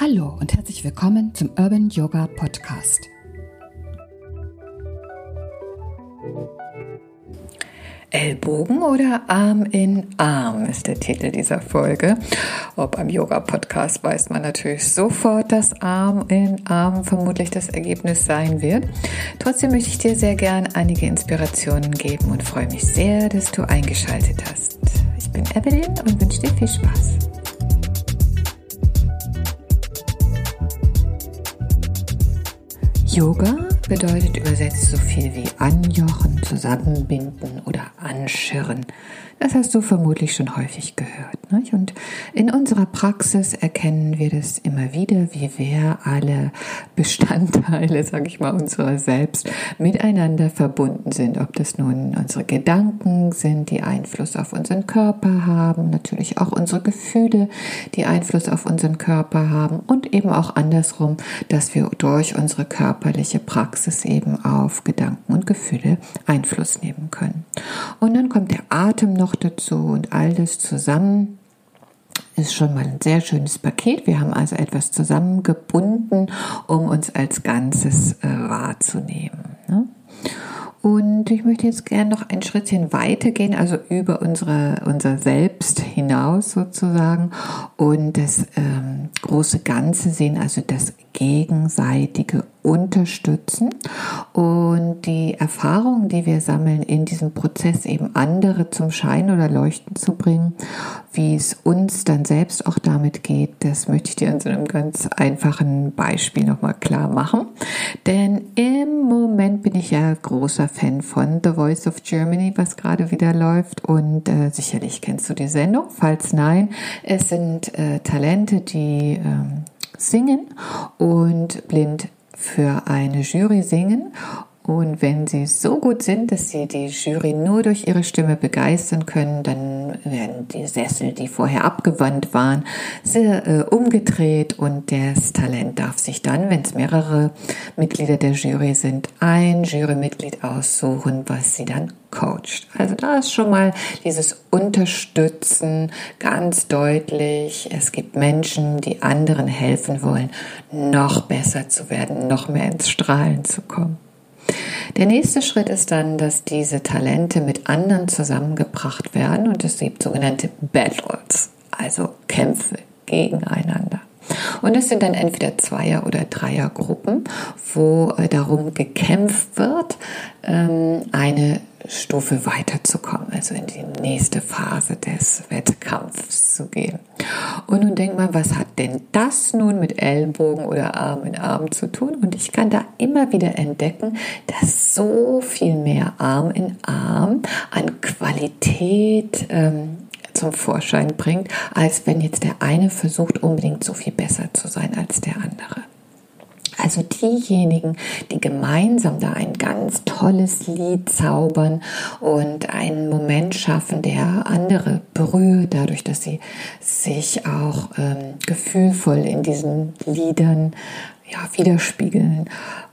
Hallo und herzlich willkommen zum Urban Yoga Podcast. Ellbogen oder Arm in Arm ist der Titel dieser Folge. Ob beim Yoga-Podcast weiß man natürlich sofort, dass Arm in Arm vermutlich das Ergebnis sein wird. Trotzdem möchte ich dir sehr gern einige Inspirationen geben und freue mich sehr, dass du eingeschaltet hast. Ich bin Evelyn und wünsche dir viel Spaß. Yoga bedeutet übersetzt so viel wie anjochen, zusammenbinden oder anschirren. Das hast du vermutlich schon häufig gehört. Nicht? Und in unserer Praxis erkennen wir das immer wieder, wie wir alle Bestandteile, sage ich mal, unserer selbst miteinander verbunden sind. Ob das nun unsere Gedanken sind, die Einfluss auf unseren Körper haben, natürlich auch unsere Gefühle, die Einfluss auf unseren Körper haben und eben auch andersrum, dass wir durch unsere körperliche Praxis eben auf Gedanken und Gefühle Einfluss nehmen können. Und dann kommt der Atem noch dazu und all das zusammen ist schon mal ein sehr schönes Paket. Wir haben also etwas zusammengebunden, um uns als Ganzes äh, wahrzunehmen. Ne? Und ich möchte jetzt gerne noch ein Schrittchen weitergehen, also über unsere, unser Selbst hinaus sozusagen und das ähm, große Ganze sehen, also das gegenseitige unterstützen und die Erfahrungen, die wir sammeln, in diesem Prozess eben andere zum Schein oder Leuchten zu bringen, wie es uns dann selbst auch damit geht, das möchte ich dir an so einem ganz einfachen Beispiel nochmal klar machen. Denn im Moment bin ich ja großer Fan von The Voice of Germany, was gerade wieder läuft und äh, sicherlich kennst du die Sendung. Falls nein, es sind äh, Talente, die äh, singen und blind für eine Jury singen. Und wenn sie so gut sind, dass sie die Jury nur durch ihre Stimme begeistern können, dann werden die Sessel, die vorher abgewandt waren, sehr, äh, umgedreht und das Talent darf sich dann, wenn es mehrere Mitglieder der Jury sind, ein Jurymitglied aussuchen, was sie dann coacht. Also da ist schon mal dieses Unterstützen ganz deutlich. Es gibt Menschen, die anderen helfen wollen, noch besser zu werden, noch mehr ins Strahlen zu kommen. Der nächste Schritt ist dann, dass diese Talente mit anderen zusammengebracht werden und es gibt sogenannte Battles, also Kämpfe gegeneinander. Und es sind dann entweder Zweier- oder Dreiergruppen, wo äh, darum gekämpft wird, ähm, eine Stufe weiterzukommen, also in die nächste Phase des Wettkampfs zu gehen. Und nun denk mal, was hat denn das nun mit Ellenbogen oder Arm in Arm zu tun? Und ich kann da immer wieder entdecken, dass so viel mehr Arm in Arm an Qualität ähm, zum Vorschein bringt, als wenn jetzt der eine versucht, unbedingt so viel besser zu sein als der andere. Also diejenigen, die gemeinsam da ein ganz tolles Lied zaubern und einen Moment schaffen, der andere berührt, dadurch, dass sie sich auch ähm, gefühlvoll in diesen Liedern ja, widerspiegeln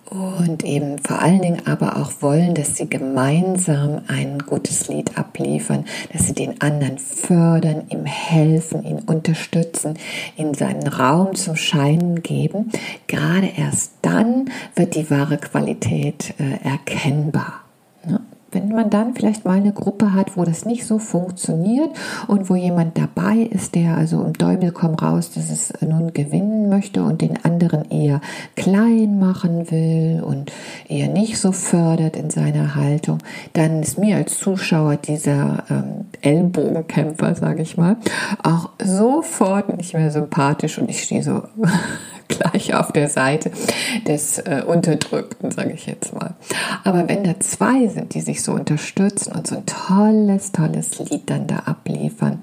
und eben vor allen Dingen aber auch wollen, dass sie gemeinsam ein gutes Lied abliefern, dass sie den anderen fördern, ihm helfen, ihn unterstützen, in seinen Raum zum Scheinen geben. Gerade erst dann wird die wahre Qualität äh, erkennbar. Ne? Wenn man dann vielleicht mal eine Gruppe hat, wo das nicht so funktioniert und wo jemand dabei ist, der also im Däubel komm raus, dass es nun gewinnen möchte und den anderen eher klein machen will und eher nicht so fördert in seiner Haltung, dann ist mir als Zuschauer dieser ähm, Ellbogenkämpfer, sage ich mal, auch sofort nicht mehr sympathisch und ich stehe so gleich auf der Seite des äh, Unterdrückten, sage ich jetzt mal. Aber wenn da zwei sind, die sich so unterstützen und so ein tolles, tolles Lied dann da abliefern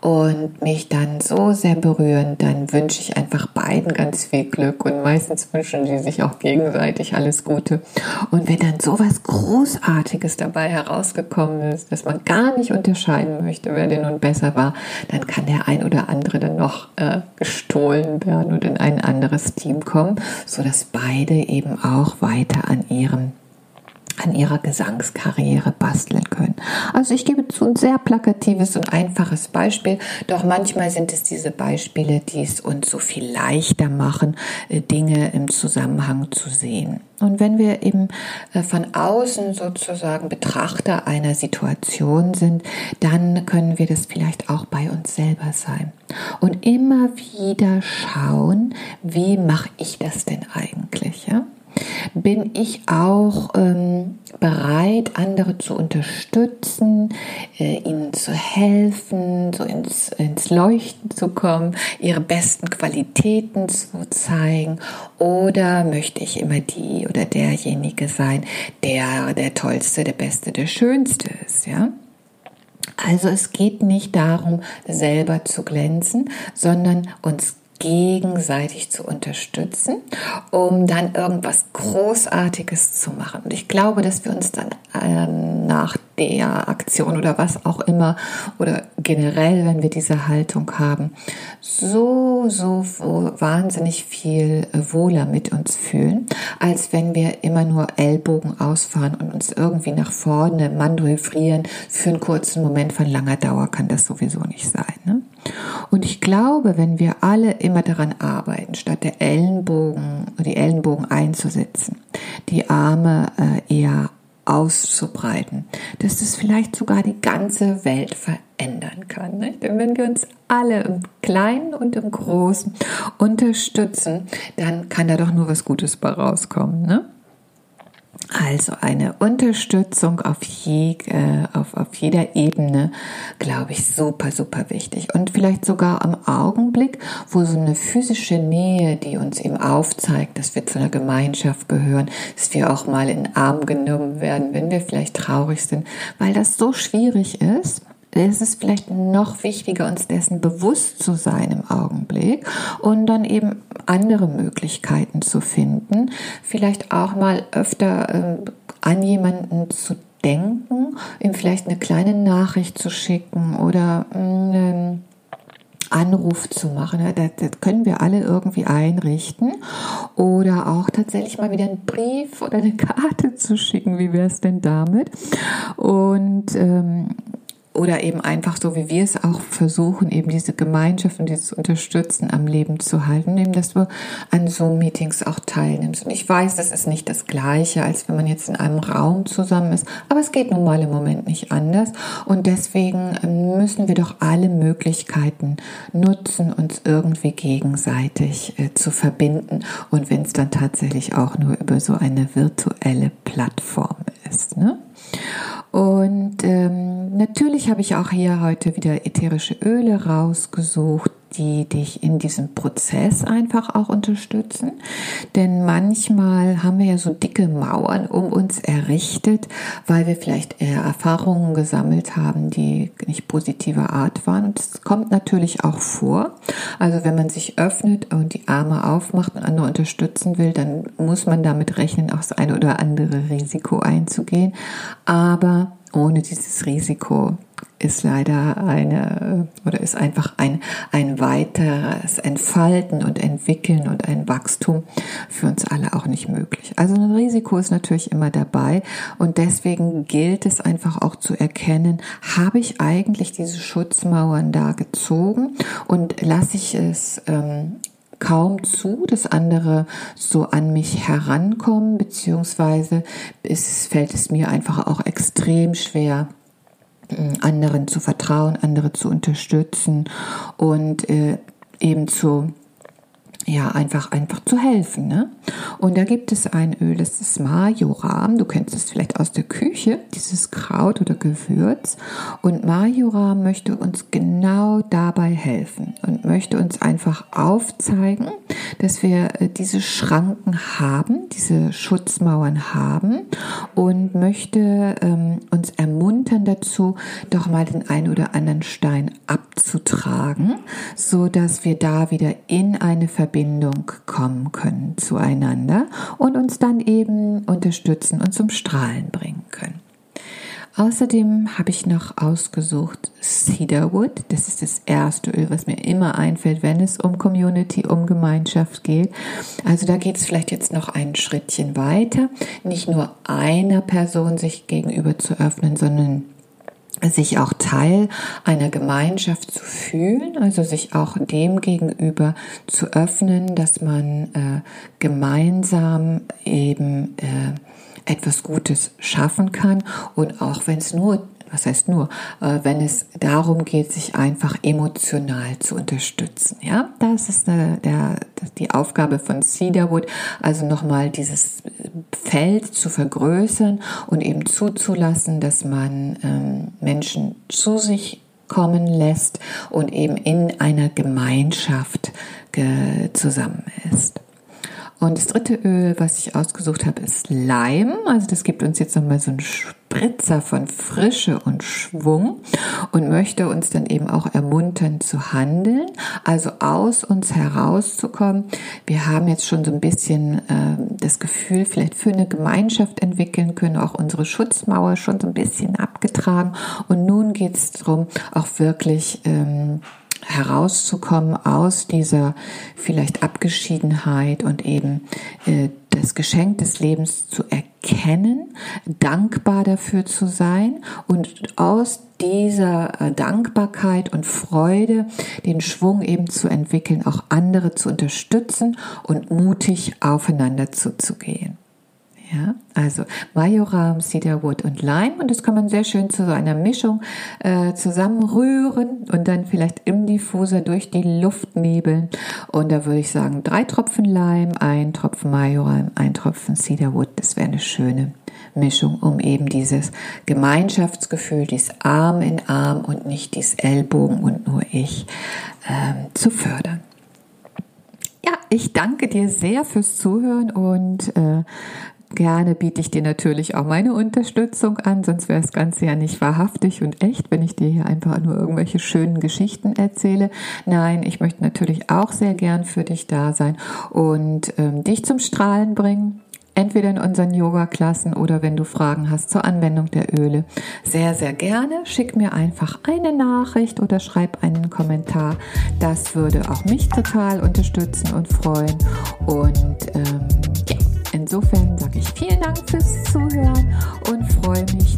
und mich dann so sehr berühren, dann wünsche ich einfach beiden ganz viel Glück und meistens wünschen die sich auch gegenseitig alles Gute. Und wenn dann so was Großartiges dabei herausgekommen ist, dass man gar nicht unterscheiden möchte, wer denn nun besser war, dann kann der ein oder andere dann noch äh, gestohlen werden und in einen anderen anderes Team kommen, so dass beide eben auch weiter an ihrem an ihrer Gesangskarriere basteln können. Also ich gebe zu ein sehr plakatives und einfaches Beispiel, doch manchmal sind es diese Beispiele, die es uns so viel leichter machen, äh, Dinge im Zusammenhang zu sehen. Und wenn wir eben äh, von außen sozusagen Betrachter einer Situation sind, dann können wir das vielleicht auch bei uns selber sein. Und immer wieder schauen, wie mache ich das denn eigentlich? Ja? Bin ich auch ähm, bereit, andere zu unterstützen, äh, ihnen zu helfen, so ins, ins Leuchten zu kommen, ihre besten Qualitäten zu zeigen? Oder möchte ich immer die oder derjenige sein, der der Tollste, der Beste, der Schönste ist, ja? Also es geht nicht darum, selber zu glänzen, sondern uns gegenseitig zu unterstützen, um dann irgendwas Großartiges zu machen. Und ich glaube, dass wir uns dann äh, nach der Aktion oder was auch immer oder generell, wenn wir diese Haltung haben, so, so wahnsinnig viel wohler mit uns fühlen, als wenn wir immer nur Ellbogen ausfahren und uns irgendwie nach vorne manövrieren. Für einen kurzen Moment von langer Dauer kann das sowieso nicht sein. Ne? Und ich glaube, wenn wir alle immer daran arbeiten, statt der Ellenbogen, die Ellenbogen einzusetzen, die Arme äh, eher auszubreiten, dass das vielleicht sogar die ganze Welt verändern kann. Nicht? Denn wenn wir uns alle im Kleinen und im Großen unterstützen, dann kann da doch nur was Gutes bei rauskommen. Ne? Also eine Unterstützung auf, je, äh, auf, auf jeder Ebene, glaube ich, super, super wichtig. Und vielleicht sogar am Augenblick, wo so eine physische Nähe, die uns eben aufzeigt, dass wir zu einer Gemeinschaft gehören, dass wir auch mal in den Arm genommen werden, wenn wir vielleicht traurig sind, weil das so schwierig ist ist es vielleicht noch wichtiger, uns dessen bewusst zu sein im Augenblick und dann eben andere Möglichkeiten zu finden, vielleicht auch mal öfter äh, an jemanden zu denken, ihm vielleicht eine kleine Nachricht zu schicken oder einen Anruf zu machen. Das, das, können wir alle irgendwie einrichten. Oder auch tatsächlich mal wieder einen Brief oder eine Karte zu schicken. Wie wäre es denn damit? Und ähm, oder eben einfach so, wie wir es auch versuchen, eben diese Gemeinschaft und dieses Unterstützen am Leben zu halten, eben, dass du an Zoom-Meetings auch teilnimmst. Und ich weiß, das ist nicht das Gleiche, als wenn man jetzt in einem Raum zusammen ist, aber es geht nun mal im Moment nicht anders. Und deswegen ähm, müssen wir doch alle Möglichkeiten nutzen, uns irgendwie gegenseitig äh, zu verbinden. Und wenn es dann tatsächlich auch nur über so eine virtuelle Plattform ist. Ne? Und ähm, natürlich habe ich auch hier heute wieder ätherische Öle rausgesucht, die dich in diesem Prozess einfach auch unterstützen. Denn manchmal haben wir ja so dicke Mauern um uns errichtet, weil wir vielleicht Erfahrungen gesammelt haben, die nicht positiver Art waren. Und es kommt natürlich auch vor. Also wenn man sich öffnet und die Arme aufmacht und andere unterstützen will, dann muss man damit rechnen, auch das eine oder andere Risiko einzugehen. Aber ohne dieses Risiko ist leider eine oder ist einfach ein, ein weiteres Entfalten und Entwickeln und ein Wachstum für uns alle auch nicht möglich. Also ein Risiko ist natürlich immer dabei und deswegen gilt es einfach auch zu erkennen, habe ich eigentlich diese Schutzmauern da gezogen und lasse ich es ähm, kaum zu, dass andere so an mich herankommen, beziehungsweise es fällt es mir einfach auch extrem schwer, anderen zu vertrauen, andere zu unterstützen und äh, eben zu ja, einfach, einfach zu helfen. Ne? Und da gibt es ein Öl, das ist Majoram. Du kennst es vielleicht aus der Küche, dieses Kraut oder Gewürz. Und Majoram möchte uns genau dabei helfen und möchte uns einfach aufzeigen, dass wir äh, diese Schranken haben, diese Schutzmauern haben und möchte ähm, uns ermuntern dazu, doch mal den einen oder anderen Stein abzutragen, so dass wir da wieder in eine Verbindung Verbindung kommen können zueinander und uns dann eben unterstützen und zum Strahlen bringen können. Außerdem habe ich noch ausgesucht Cedarwood. Das ist das erste Öl, was mir immer einfällt, wenn es um Community, um Gemeinschaft geht. Also da geht es vielleicht jetzt noch ein Schrittchen weiter. Nicht nur einer Person sich gegenüber zu öffnen, sondern sich auch Teil einer Gemeinschaft zu fühlen, also sich auch dem gegenüber zu öffnen, dass man äh, gemeinsam eben äh, etwas Gutes schaffen kann. Und auch wenn es nur was heißt nur, äh, wenn es darum geht, sich einfach emotional zu unterstützen. Ja, das ist der, der, die Aufgabe von Cedarwood, also nochmal dieses Feld zu vergrößern und eben zuzulassen, dass man ähm, Menschen zu sich kommen lässt und eben in einer Gemeinschaft zusammen ist. Und das dritte Öl, was ich ausgesucht habe, ist Leim. Also das gibt uns jetzt nochmal so einen Spritzer von Frische und Schwung und möchte uns dann eben auch ermuntern zu handeln, also aus uns herauszukommen. Wir haben jetzt schon so ein bisschen äh, das Gefühl, vielleicht für eine Gemeinschaft entwickeln können, auch unsere Schutzmauer schon so ein bisschen abgetragen. Und nun geht es darum, auch wirklich ähm, herauszukommen aus dieser vielleicht Abgeschiedenheit und eben äh, das Geschenk des Lebens zu erkennen, dankbar dafür zu sein und aus dieser äh, Dankbarkeit und Freude den Schwung eben zu entwickeln, auch andere zu unterstützen und mutig aufeinander zuzugehen. Ja, also Majoram, Cedarwood und Lime und das kann man sehr schön zu so einer Mischung äh, zusammenrühren und dann vielleicht im Diffuser durch die Luft nebeln. Und da würde ich sagen, drei Tropfen Lime, ein Tropfen Majoram, ein Tropfen Cedarwood. Das wäre eine schöne Mischung, um eben dieses Gemeinschaftsgefühl, dieses Arm in Arm und nicht dieses Ellbogen und nur ich ähm, zu fördern. Ja, ich danke dir sehr fürs Zuhören und äh, Gerne biete ich dir natürlich auch meine Unterstützung an, sonst wäre das Ganze ja nicht wahrhaftig und echt, wenn ich dir hier einfach nur irgendwelche schönen Geschichten erzähle. Nein, ich möchte natürlich auch sehr gern für dich da sein und ähm, dich zum Strahlen bringen. Entweder in unseren Yoga-Klassen oder wenn du Fragen hast zur Anwendung der Öle. Sehr, sehr gerne. Schick mir einfach eine Nachricht oder schreib einen Kommentar. Das würde auch mich total unterstützen und freuen. Und ähm. Insofern sage ich vielen Dank fürs Zuhören und freue mich,